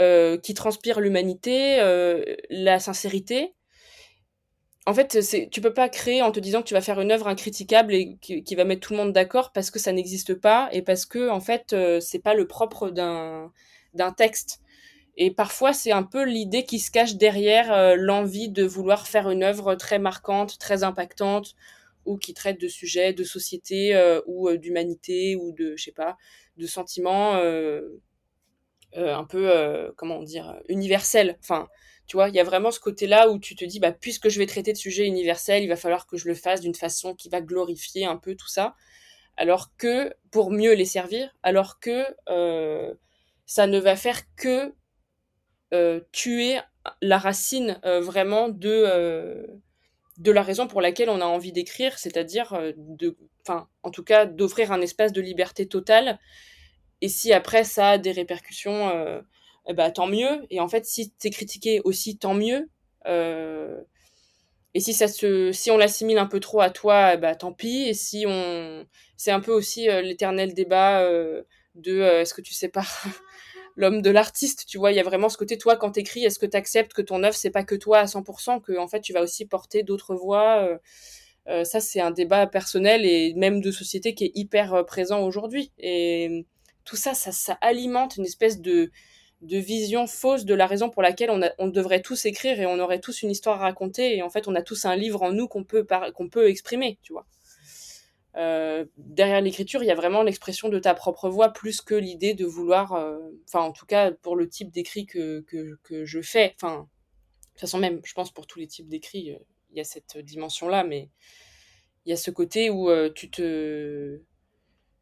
euh, qui transpire l'humanité, euh, la sincérité. En fait, c'est, tu peux pas créer en te disant que tu vas faire une œuvre incriticable et qui, va mettre tout le monde d'accord parce que ça n'existe pas et parce que en fait, c'est pas le propre d'un d'un texte. Et parfois, c'est un peu l'idée qui se cache derrière euh, l'envie de vouloir faire une œuvre très marquante, très impactante, ou qui traite de sujets de société euh, ou euh, d'humanité ou de, je sais pas, de sentiments un peu, comment dire, universels. Enfin, tu vois, il y a vraiment ce côté-là où tu te dis, bah, puisque je vais traiter de sujets universels, il va falloir que je le fasse d'une façon qui va glorifier un peu tout ça. Alors que, pour mieux les servir, alors que ça ne va faire que euh, tuer la racine euh, vraiment de, euh, de la raison pour laquelle on a envie d'écrire, c'est-à-dire de, enfin, en tout cas, d'offrir un espace de liberté totale. Et si après ça a des répercussions, bah, tant mieux. Et en fait, si tu es critiqué aussi, tant mieux. et si ça se, si on l'assimile un peu trop à toi, bah tant pis. Et si on, c'est un peu aussi l'éternel débat de est-ce que tu sépares l'homme de l'artiste, tu vois, il y a vraiment ce côté, toi, quand t'écris, est-ce que tu acceptes que ton œuvre, c'est pas que toi à 100%, que en fait, tu vas aussi porter d'autres voix euh, euh, Ça, c'est un débat personnel et même de société qui est hyper euh, présent aujourd'hui. Et tout ça, ça, ça alimente une espèce de, de vision fausse de la raison pour laquelle on, a, on devrait tous écrire et on aurait tous une histoire à raconter. Et en fait, on a tous un livre en nous qu'on peut, qu'on peut exprimer, tu vois. Euh, derrière l'écriture, il y a vraiment l'expression de ta propre voix plus que l'idée de vouloir, euh, enfin en tout cas pour le type d'écrit que, que, que, je fais, enfin de toute façon même, je pense pour tous les types d'écrits, euh, il y a cette dimension-là, mais il y a ce côté où tu te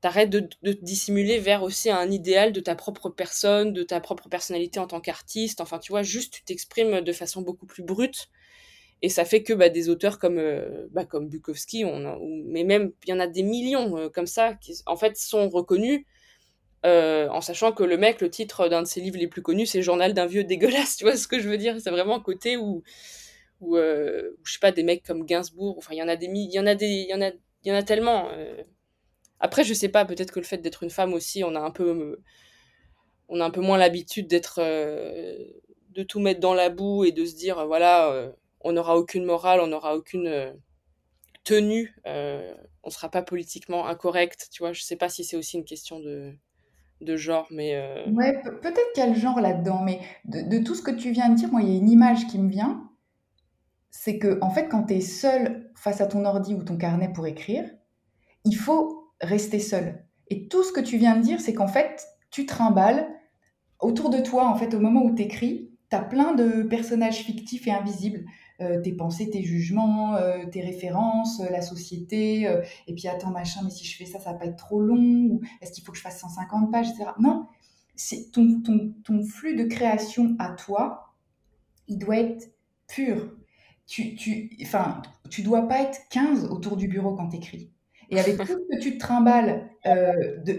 t'arrêtes de, de te dissimuler vers aussi un idéal de ta propre personne, de ta propre personnalité en tant qu'artiste, enfin tu vois, juste tu t'exprimes de façon beaucoup plus brute. Et ça fait que bah, des auteurs comme, euh, bah, comme Bukowski, on mais même il y en a des millions euh, comme ça, qui en fait sont reconnus euh, en sachant que le mec, le titre d'un de ses livres les plus connus, c'est Journal d'un vieux dégueulasse, tu vois ce que je veux dire? C'est vraiment un côté où, où, je sais pas, des mecs comme Gainsbourg, enfin il y en a des, il y en a il y en a, il y en a tellement. Après, je sais pas, peut-être que le fait d'être une femme aussi, on a un peu, on a un peu moins l'habitude d'être, de tout mettre dans la boue et de se dire, voilà on n'aura aucune morale, on n'aura aucune euh, tenue, euh, on sera pas politiquement incorrect, tu vois. Je sais pas si c'est aussi une question de, de genre, mais... Euh, ouais, peut-être qu'il y a le genre là-dedans, mais de, tout ce que tu viens de dire, moi, il y a une image qui me vient, c'est que, en fait, quand tu es seul face à ton ordi ou ton carnet pour écrire, il faut rester seul. Et tout ce que tu viens de dire, c'est qu'en fait, tu trimbales autour de toi, en fait, au moment où tu écris, tu as plein de personnages fictifs et invisibles. Euh, tes pensées, tes jugements, euh, tes références, euh, la société, et puis attends, machin, mais si je fais ça, ça va pas être trop long, ou est-ce qu'il faut que je fasse 150 pages, etc. Non, c'est ton, ton, ton, flux de création à toi, il doit être pur. Tu, tu, enfin, tu dois pas être 15 autour du bureau quand tu écris. Et avec tout ce que tu te trimbales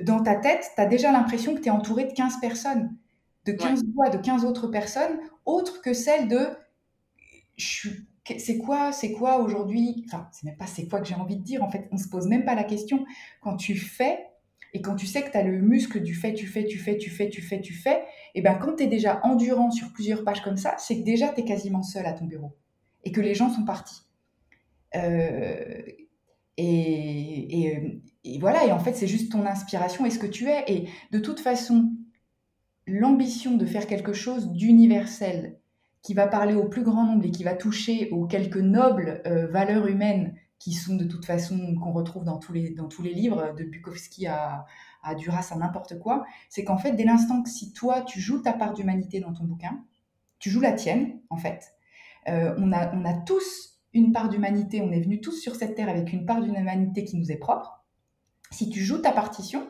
dans ta tête, tu as déjà l'impression que tu es entouré de 15 personnes, de 15 voix, de 15 autres personnes, autres que celles de c'est quoi, c'est quoi aujourd'hui? Enfin, c'est même pas c'est quoi que j'ai envie de dire. En fait, on se pose même pas la question. Quand tu fais et quand tu sais que tu as le muscle du fait, tu fais, tu fais, tu fais, tu fais, tu fais, et ben quand tu es déjà endurant sur plusieurs pages comme ça, c'est que déjà tu es quasiment seul à ton bureau et que les gens sont partis. Euh, et, et, voilà, et en fait, c'est juste ton inspiration et ce que tu es. Et de toute façon, l'ambition de faire quelque chose d'universel qui va parler au plus grand nombre et qui va toucher aux quelques nobles euh, valeurs humaines qui sont de toute façon qu'on retrouve dans tous les, dans tous les livres, de Bukowski à, à Duras à n'importe quoi, c'est qu'en fait, dès l'instant que si toi, tu joues ta part d'humanité dans ton bouquin, tu joues la tienne, en fait. Euh, on, a, on a tous une part d'humanité, on est venus tous sur cette terre avec une part d'une humanité qui nous est propre. Si tu joues ta partition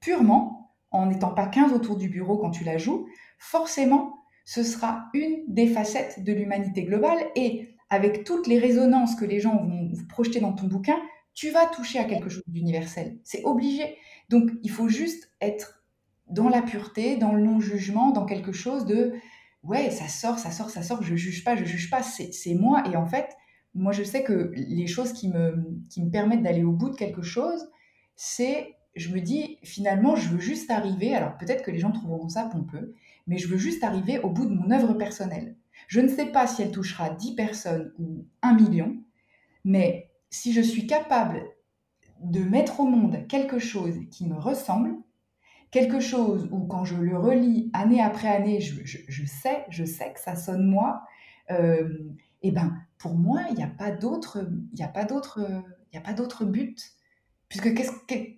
purement, en n'étant pas 15 autour du bureau quand tu la joues, forcément, ce sera une des facettes de l'humanité globale et avec toutes les résonances que les gens vont projeter dans ton bouquin, tu vas toucher à quelque chose d'universel. C'est obligé. Donc il faut juste être dans la pureté, dans le non-jugement, dans quelque chose de ouais, ça sort, ça sort, ça sort, je juge pas, je juge pas, c'est moi. Et en fait, moi je sais que les choses qui me, qui me permettent d'aller au bout de quelque chose, c'est, je me dis, finalement, je veux juste arriver, alors peut-être que les gens trouveront ça pompeux, mais je veux juste arriver au bout de mon œuvre personnelle. Je ne sais pas si elle touchera 10 personnes ou 1 million, mais si je suis capable de mettre au monde quelque chose qui me ressemble, quelque chose où quand je le relis année après année, je, sais, je sais que ça sonne moi, euh, et ben pour moi, il n'y a pas d'autre, il a pas but, puisque qu'est-ce que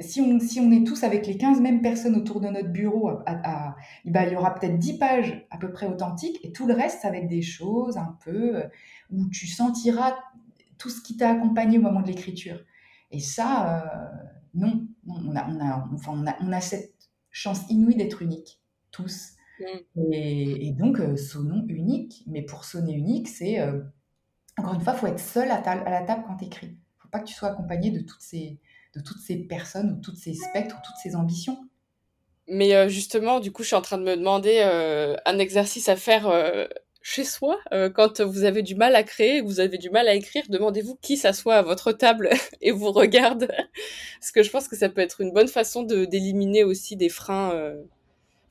si on, si on est tous avec les 15 mêmes personnes autour de notre bureau, eh ben, il y aura peut-être 10 pages à peu près authentiques et tout le reste, ça va être des choses un peu euh, où tu sentiras tout ce qui t'a accompagné au moment de l'écriture. Et ça, euh, non, on a, on, a, enfin, on, a, on a cette chance inouïe d'être unique, tous. Mm. Et, donc, euh, sonnons unique. Mais pour sonner unique, c'est, encore une fois, il faut être seul à, à la table quand tu écris. Il ne faut pas que tu sois accompagné de toutes ces de toutes ces personnes ou toutes ces spectres ou toutes ces ambitions. Mais euh, justement, du coup, je suis en train de me demander euh, un exercice à faire. Euh, chez soi, euh, quand vous avez du mal à créer, vous avez du mal à écrire, demandez-vous qui s'assoit à votre table et vous regarde. Parce que je pense que ça peut être une bonne façon de d'éliminer aussi des freins. Euh,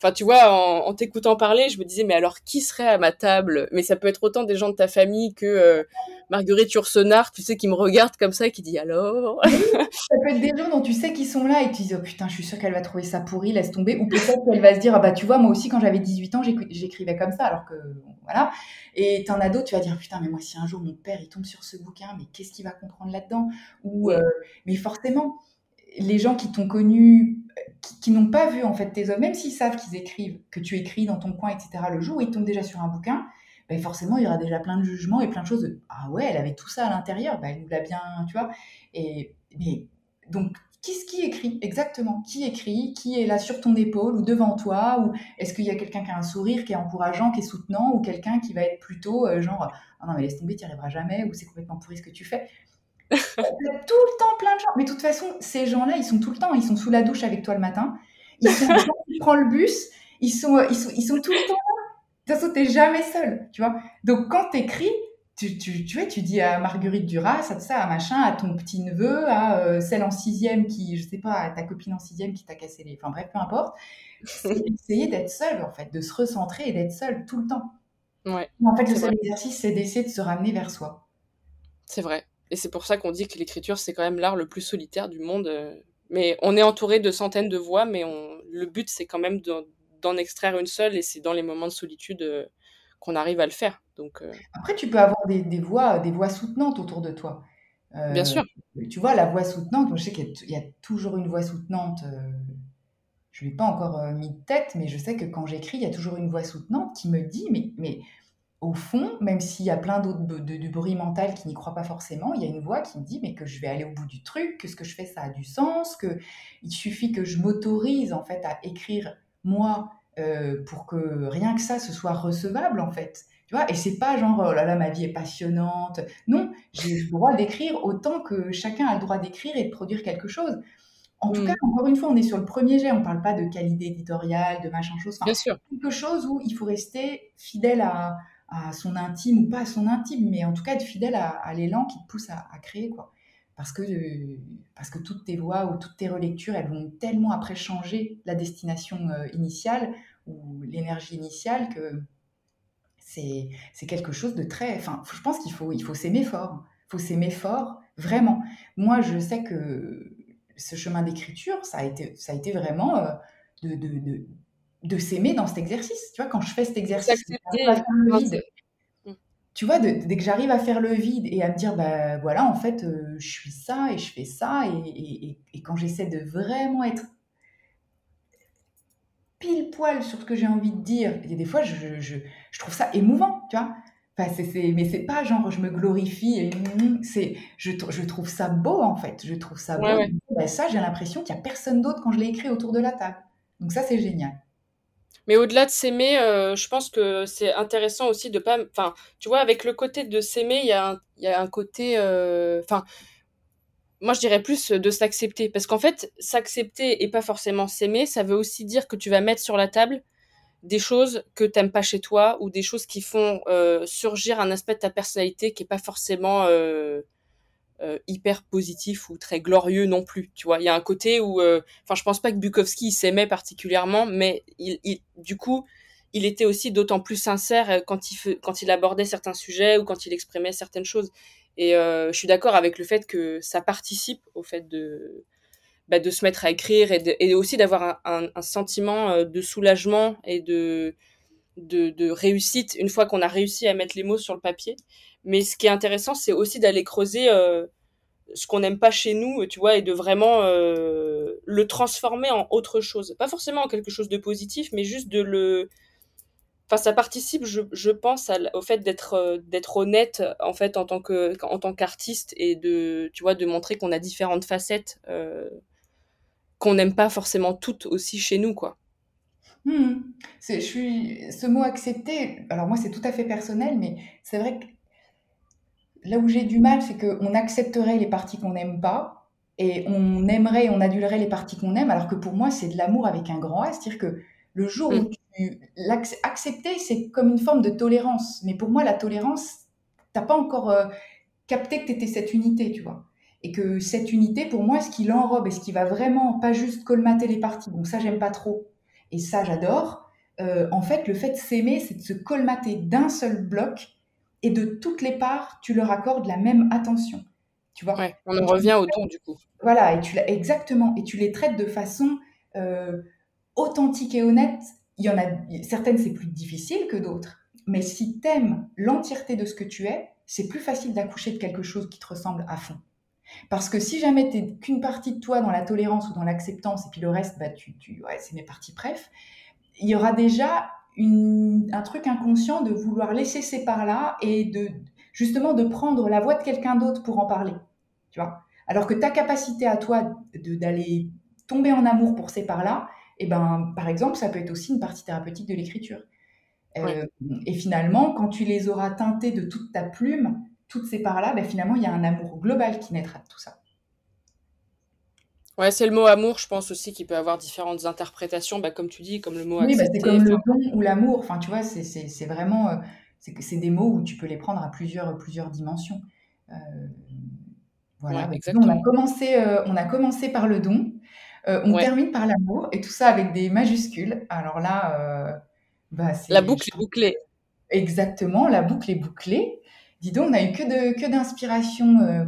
Enfin, tu vois, en, t'écoutant parler, je me disais, mais alors qui serait à ma table? Mais ça peut être autant des gens de ta famille que euh, Marguerite Yourcenar, tu sais, qui me regarde comme ça et qui dit alors? Ça peut être des gens dont tu sais qu'ils sont là et tu dis, oh putain, je suis sûre qu'elle va trouver ça pourri, laisse tomber. Ou peut-être qu'elle va se dire, ah bah tu vois, moi aussi, quand j'avais 18 ans, j'écrivais comme ça, alors que, voilà. Et t'en as d'autres, tu vas dire, putain, mais moi, si un jour mon père, il tombe sur ce bouquin, mais qu'est-ce qu'il va comprendre là-dedans? Ou, euh, mais forcément, les gens qui t'ont connu qui, n'ont pas vu en fait tes œuvres, même s'ils savent qu'ils écrivent, que tu écris dans ton coin, etc., le jour où ils tombent déjà sur un bouquin, ben forcément, il y aura déjà plein de jugements et plein de choses de Ah ouais, elle avait tout ça à l'intérieur, ben, elle nous l'a bien, tu vois. Et, mais, donc, qu'est-ce qui écrit exactement? Qui écrit? Qui est là sur ton épaule ou devant toi? Ou est-ce qu'il y a quelqu'un qui a un sourire, qui est encourageant, qui est soutenant? Ou quelqu'un qui va être plutôt euh, genre Ah non, mais laisse tomber, tu n'y arriveras jamais, ou c'est complètement pourri ce que tu fais? Tout le temps plein de gens. Mais de toute façon, ces gens-là, ils sont tout le temps. Ils sont sous la douche avec toi le matin. Ils sont tu prends le bus. Ils sont, ils sont, ils sont tout le temps là. De toute façon, t'es jamais seul, tu vois. Donc, quand t'écris, tu, tu, tu, vois, tu dis à Marguerite Duras, à ça, à machin, à ton petit neveu, à euh, celle en sixième qui, je sais pas, à ta copine en sixième qui t'a cassé les, enfin bref, peu importe. essayer d'être seul, en fait, de se recentrer et d'être seul tout le temps. Ouais. En fait, le seul exercice, c'est d'essayer de se ramener vers soi. C'est vrai. Et c'est pour ça qu'on dit que l'écriture, c'est quand même l'art le plus solitaire du monde. Euh. Mais on est entouré de centaines de voix, mais on... le but, c'est quand même d'en extraire une seule, et c'est dans les moments de solitude euh, qu'on arrive à le faire. Donc, euh. Après, tu peux avoir des, des, voix, des voix soutenantes autour de toi. Bien sûr. Tu vois, la voix soutenante, je sais qu'il y, a toujours une voix soutenante. je ne l'ai pas encore mis de tête, mais je sais que quand j'écris, il y a toujours une voix soutenante qui me dit, mais, mais au fond, même s'il y a plein d'autres de, bruit mental qui n'y croient pas forcément, il y a une voix qui me dit mais que je vais aller au bout du truc, que ce que je fais ça a du sens, que il suffit que je m'autorise en fait à écrire moi euh, pour que rien que ça ce soit recevable en fait. Tu vois et c'est pas genre oh là là ma vie est passionnante. Non, j'ai le droit d'écrire autant que chacun a le droit d'écrire et de produire quelque chose. En tout mmh. cas, encore une fois, on est sur le premier jet. On ne parle pas de qualité éditoriale, de machin chose. Bien sûr. Quelque chose où il faut rester fidèle à, à son intime ou pas à son intime, mais en tout cas être fidèle à, l'élan qui te pousse à, créer, quoi. Parce que, parce que toutes tes voix ou toutes tes relectures, elles vont tellement après changer la destination euh, initiale ou l'énergie initiale que c'est, quelque chose de très... Enfin, je pense qu'il faut, il faut s'aimer fort. Il faut s'aimer fort, vraiment. Moi, je sais que ce chemin d'écriture, ça a été, ça a été vraiment euh, de, de s'aimer dans cet exercice. Tu vois, quand je fais cet exercice. Mm. Tu vois, dès que j'arrive à faire le vide et à me dire, bah voilà, en fait, euh, je suis ça et je fais ça, et, quand j'essaie de vraiment être pile poil sur ce que j'ai envie de dire, et des fois, je, je, trouve ça émouvant, tu vois. Enfin, c'est, mais c'est pas genre je me glorifie, et, c'est, je, je trouve ça beau en fait, je trouve ça beau. Bah, ça, j'ai l'impression qu'il n'y a personne d'autre quand je l'ai écrit autour de la table. Donc ça, c'est génial. Mais au-delà de s'aimer, euh, je pense que c'est intéressant aussi de pas. Enfin, tu vois, avec le côté de s'aimer, il y, a un, côté. Euh, enfin, moi, je dirais plus de s'accepter. Parce qu'en fait, s'accepter et pas forcément s'aimer, ça veut aussi dire que tu vas mettre sur la table des choses que t'aimes pas chez toi ou des choses qui font euh, surgir un aspect de ta personnalité qui est pas forcément euh, hyper positif ou très glorieux non plus. Tu vois, il y a un côté où, euh, enfin, je pense pas que Bukowski s'aimait particulièrement, mais il, du coup, il était aussi d'autant plus sincère euh, quand il, quand il abordait certains sujets ou quand il exprimait certaines choses. Et je suis d'accord avec le fait que ça participe au fait de, bah, de se mettre à écrire et, aussi d'avoir un, sentiment de soulagement et de, de réussite une fois qu'on a réussi à mettre les mots sur le papier. Mais ce qui est intéressant, c'est aussi d'aller creuser euh, ce qu'on n'aime pas chez nous, tu vois, et de vraiment euh, le transformer en autre chose. Pas forcément en quelque chose de positif, mais juste de le. Enfin, ça participe, je, je pense, au fait d'être euh, d'être honnête en fait en tant que en tant qu'artiste et de tu vois de montrer qu'on a différentes facettes qu'on n'aime pas forcément toutes aussi chez nous, quoi. Hmm. Je suis ce mot accepter. Alors moi, c'est tout à fait personnel, mais c'est vrai que là où j'ai du mal, c'est qu'on accepterait les parties qu'on n'aime pas et on aimerait, on adulerait les parties qu'on aime, alors que pour moi, c'est de l'amour avec un grand A. C'est-à-dire que Le jour où tu l'accepter, c'est comme une forme de tolérance. Mais pour moi, la tolérance, t'as pas encore euh, capté que tu étais cette unité, tu vois. Et que cette unité, pour moi, ce qui l'enrobe et ce qui va vraiment pas juste colmater les parties, donc ça, j'aime pas trop, et ça, j'adore. Euh, en fait, le fait de s'aimer, c'est de se colmater d'un seul bloc et de toutes les parts, tu leur accordes la même attention. Tu vois? Ouais, On en revient au don, du coup. Voilà, et tu exactement, et tu les traites de façon euh, authentique et honnête. Il y en a certaines, c'est plus difficile que d'autres. Mais si t'aimes l'entièreté de ce que tu es, c'est plus facile d'accoucher de quelque chose qui te ressemble à fond. Parce que si jamais tu n'es qu'une partie de toi dans la tolérance ou dans l'acceptance, et puis le reste, bah, tu, tu ouais, c'est mes parties bref, il y aura déjà une, un truc inconscient de vouloir laisser ces parts-là et de justement de prendre la voix de quelqu'un d'autre pour en parler. Tu vois Alors que ta capacité à toi d'aller tomber en amour pour ces parts-là, et eh ben, par exemple, ça peut être aussi une partie thérapeutique de l'écriture. Euh, et finalement, quand tu les auras teintées de toute ta plume, toutes ces parts-là, ben finalement, il y a un amour global qui naîtra de tout ça. Ouais, c'est le mot amour, je pense aussi, qui peut avoir différentes interprétations, bah, comme tu dis, comme le mot Oui, bah, c'est comme le don ou l'amour. Enfin, tu vois, c'est vraiment. Euh, c'est des mots où tu peux les prendre à plusieurs, plusieurs dimensions. Euh, voilà. Bah, on, a commencé, on a commencé par le don. on termine par l'amour et tout ça avec des majuscules. Alors là, bah, la boucle est bouclée. Exactement, la boucle est bouclée. Dis donc, on n'a eu que d'inspiration euh, euh,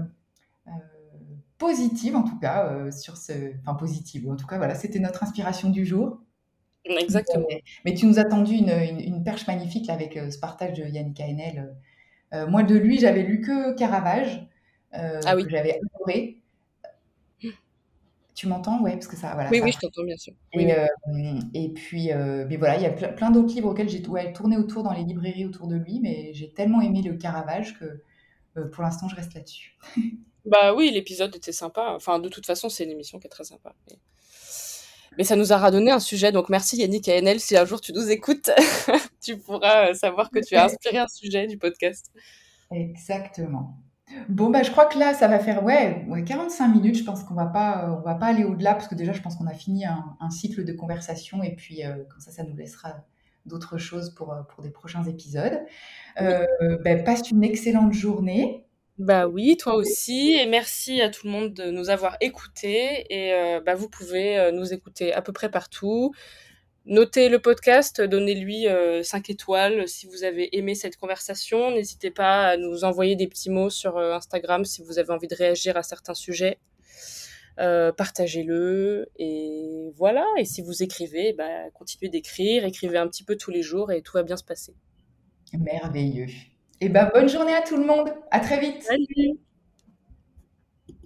positive en tout cas euh, sur ce, enfin positive. En tout cas, voilà, c'était notre inspiration du jour. Exactement. Mais, tu nous as tendu une, une, perche magnifique là, avec ce partage de Yannick Haenel. moi, de lui, j'avais lu que Caravage, ah oui. que j'avais adoré. Tu m'entends? Ouais, parce que ça. Voilà, oui, oui, je t'entends bien sûr. Et, euh, et puis, euh, mais voilà, il y a plein d'autres livres auxquels j'ai tourné autour dans les librairies autour de lui, mais j'ai tellement aimé le Caravage que euh, pour l'instant, je reste là-dessus. bah oui, l'épisode était sympa. Enfin, de toute façon, c'est une émission qui est très sympa. Mais... ça nous a radonné un sujet, donc merci Yannick et NL. Si un jour tu nous écoutes, tu pourras savoir que tu as inspiré un sujet du podcast. Exactement. Bon, bah, je crois que là, ça va faire ouais, ouais 45 minutes. Je pense qu'on va pas, euh, on va pas aller au-delà parce que déjà, je pense qu'on a fini un, cycle de conversation et puis euh, comme ça, ça nous laissera d'autres choses pour, euh, pour des prochains épisodes. Bah, passe une excellente journée. Bah oui, toi aussi. Et merci à tout le monde de nous avoir écoutés. Et bah, vous pouvez nous écouter à peu près partout. Notez le podcast, donnez-lui 5 euh, étoiles si vous avez aimé cette conversation. N'hésitez pas à nous envoyer des petits mots sur euh, Instagram si vous avez envie de réagir à certains sujets. Euh, partagez-le et voilà. Et si vous écrivez, bah, continuez d'écrire, écrivez un petit peu tous les jours et tout va bien se passer. Merveilleux. Et ben bonne journée à tout le monde. À très vite.